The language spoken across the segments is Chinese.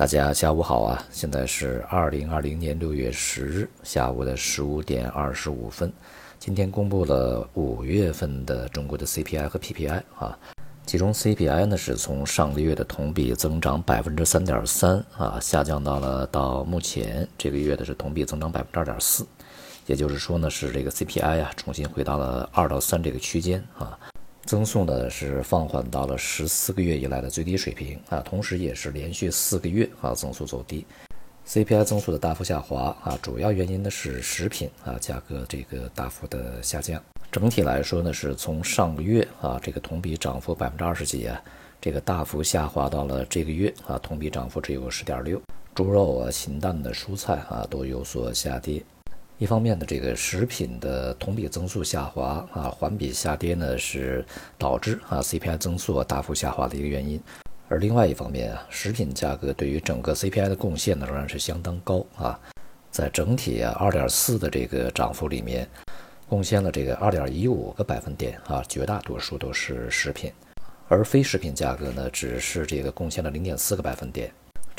大家下午好啊！现在是二零二零年六月十日下午的十五点二十五分。今天公布了五月份的中国的 CPI 和 PPI 啊，其中 CPI 呢是从上个月的同比增长百分之三点三啊，下降到了到目前这个月的是同比增长百分之二点四，也就是说呢是这个 CPI 啊重新回到了二到三这个区间啊。增速呢是放缓到了十四个月以来的最低水平啊，同时也是连续四个月啊增速走低，CPI 增速的大幅下滑啊，主要原因呢是食品啊价格这个大幅的下降。整体来说呢，是从上个月啊这个同比涨幅百分之二十几啊，这个大幅下滑到了这个月啊同比涨幅只有十点六，猪肉啊、禽蛋的蔬菜啊都有所下跌。一方面呢，这个食品的同比增速下滑啊，环比下跌呢，是导致啊 CPI 增速大幅下滑的一个原因。而另外一方面啊，食品价格对于整个 CPI 的贡献呢，仍然是相当高啊。在整体啊2.4的这个涨幅里面，贡献了这个2.15个百分点啊，绝大多数都是食品，而非食品价格呢，只是这个贡献了0.4个百分点。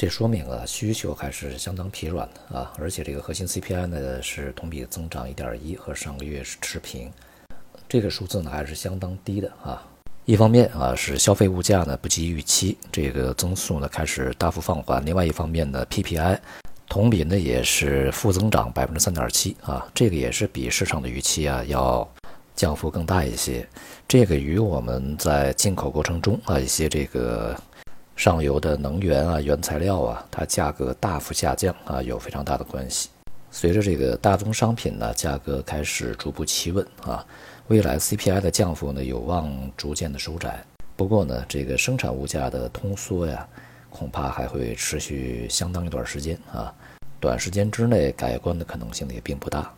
这说明了需求还是相当疲软的啊，而且这个核心 CPI 呢是同比增长一点一，和上个月是持平，这个数字呢还是相当低的啊。一方面啊是消费物价呢不及预期，这个增速呢开始大幅放缓；另外一方面呢 PPI 同比呢也是负增长百分之三点七啊，这个也是比市场的预期啊要降幅更大一些。这个与我们在进口过程中啊一些这个。上游的能源啊、原材料啊，它价格大幅下降啊，有非常大的关系。随着这个大宗商品呢价格开始逐步企稳啊，未来 CPI 的降幅呢有望逐渐的收窄。不过呢，这个生产物价的通缩呀，恐怕还会持续相当一段时间啊，短时间之内改观的可能性也并不大。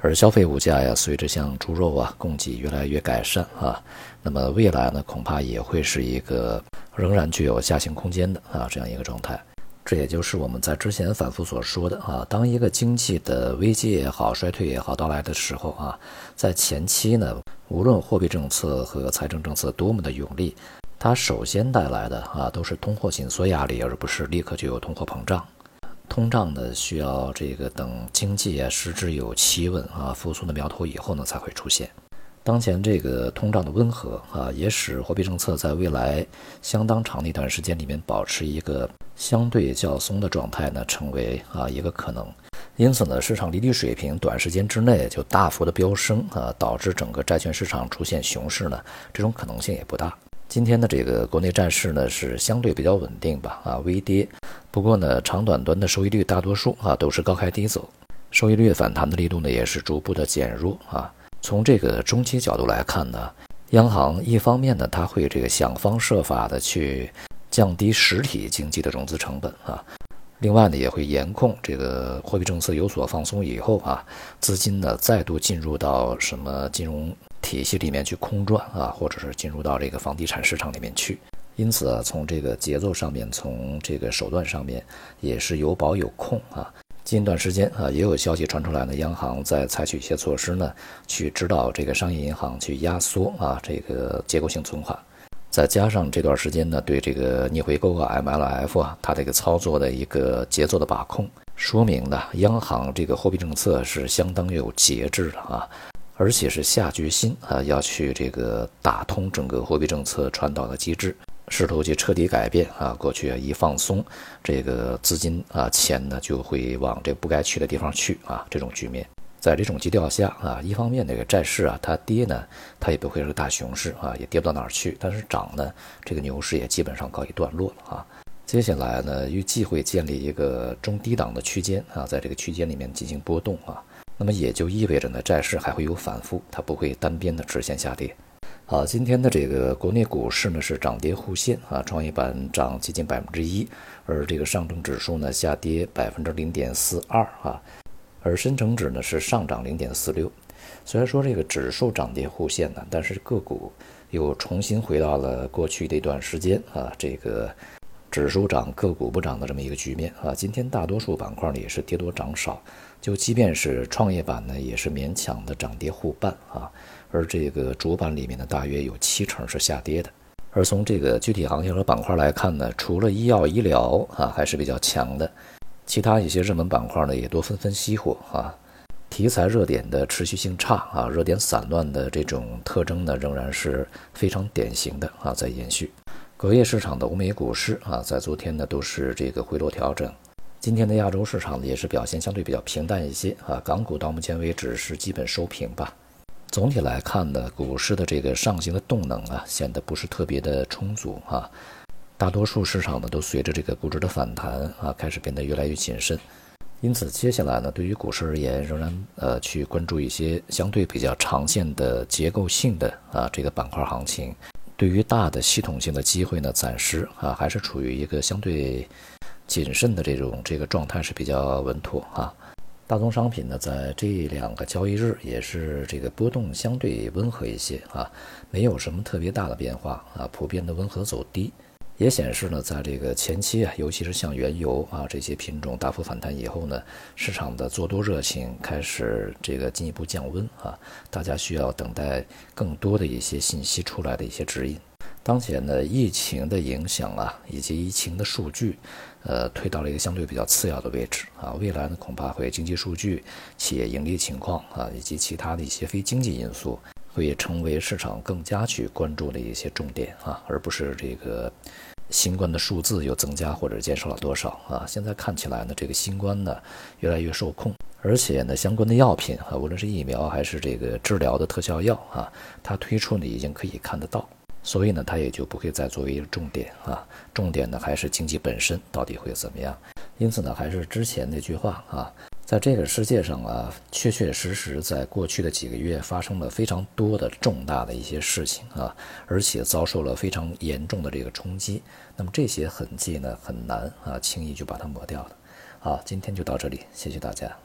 而消费物价呀，随着像猪肉啊供给越来越改善啊，那么未来呢，恐怕也会是一个。仍然具有下行空间的啊这样一个状态，这也就是我们在之前反复所说的啊，当一个经济的危机也好、衰退也好到来的时候啊，在前期呢，无论货币政策和财政政策多么的用力，它首先带来的啊都是通货紧缩压力，而不是立刻就有通货膨胀。通胀呢，需要这个等经济啊实质有企稳啊复苏的苗头以后呢才会出现。当前这个通胀的温和啊，也使货币政策在未来相当长的一段时间里面保持一个相对较松的状态呢，成为啊一个可能。因此呢，市场利率水平短时间之内就大幅的飙升啊，导致整个债券市场出现熊市呢，这种可能性也不大。今天的这个国内债市呢是相对比较稳定吧啊，微跌。不过呢，长短端的收益率大多数啊都是高开低走，收益率反弹的力度呢也是逐步的减弱啊。从这个中期角度来看呢，央行一方面呢，它会这个想方设法的去降低实体经济的融资成本啊，另外呢，也会严控这个货币政策有所放松以后啊，资金呢再度进入到什么金融体系里面去空转啊，或者是进入到这个房地产市场里面去。因此啊，从这个节奏上面，从这个手段上面，也是有保有控啊。近段时间啊，也有消息传出来呢，央行在采取一些措施呢，去指导这个商业银行去压缩啊这个结构性存款，再加上这段时间呢，对这个逆回购啊 MLF 啊，它这个操作的一个节奏的把控，说明呢，央行这个货币政策是相当有节制的啊，而且是下决心啊要去这个打通整个货币政策传导的机制。试图去彻底改变啊，过去啊一放松，这个资金啊钱呢就会往这不该去的地方去啊，这种局面，在这种基调下啊，一方面这个债市啊它跌呢，它也不会是个大熊市啊，也跌不到哪儿去，但是涨呢，这个牛市也基本上告一段落了啊。接下来呢，预计会建立一个中低档的区间啊，在这个区间里面进行波动啊，那么也就意味着呢，债市还会有反复，它不会单边的直线下跌。好，今天的这个国内股市呢是涨跌互现啊，创业板涨接近百分之一，而这个上证指数呢下跌百分之零点四二啊，而深成指呢是上涨零点四六。虽然说这个指数涨跌互现呢，但是个股又重新回到了过去的一段时间啊，这个指数涨个股不涨的这么一个局面啊。今天大多数板块呢也是跌多涨少，就即便是创业板呢也是勉强的涨跌互半啊。而这个主板里面呢，大约有七成是下跌的，而从这个具体行业和板块来看呢，除了医药医疗啊还是比较强的，其他一些热门板块呢也都纷纷熄火啊。题材热点的持续性差啊，热点散乱的这种特征呢，仍然是非常典型的啊，在延续。隔夜市场的欧美股市啊，在昨天呢都是这个回落调整。今天的亚洲市场呢也是表现相对比较平淡一些啊，港股到目前为止是基本收平吧。总体来看呢，股市的这个上行的动能啊，显得不是特别的充足啊。大多数市场呢，都随着这个股指的反弹啊，开始变得越来越谨慎。因此，接下来呢，对于股市而言，仍然呃去关注一些相对比较长线的结构性的啊这个板块行情。对于大的系统性的机会呢，暂时啊还是处于一个相对谨慎的这种这个状态是比较稳妥啊。大宗商品呢，在这两个交易日也是这个波动相对温和一些啊，没有什么特别大的变化啊，普遍的温和走低，也显示呢，在这个前期啊，尤其是像原油啊这些品种大幅反弹以后呢，市场的做多热情开始这个进一步降温啊，大家需要等待更多的一些信息出来的一些指引。当前呢，疫情的影响啊，以及疫情的数据，呃，推到了一个相对比较次要的位置啊。未来呢，恐怕会经济数据、企业盈利情况啊，以及其他的一些非经济因素，会成为市场更加去关注的一些重点啊，而不是这个新冠的数字又增加或者减少了多少啊。现在看起来呢，这个新冠呢越来越受控，而且呢，相关的药品啊，无论是疫苗还是这个治疗的特效药啊，它推出呢已经可以看得到。所以呢，它也就不会再作为一个重点啊，重点呢还是经济本身到底会怎么样。因此呢，还是之前那句话啊，在这个世界上啊，确确实实在过去的几个月发生了非常多的重大的一些事情啊，而且遭受了非常严重的这个冲击。那么这些痕迹呢，很难啊轻易就把它抹掉的。好，今天就到这里，谢谢大家。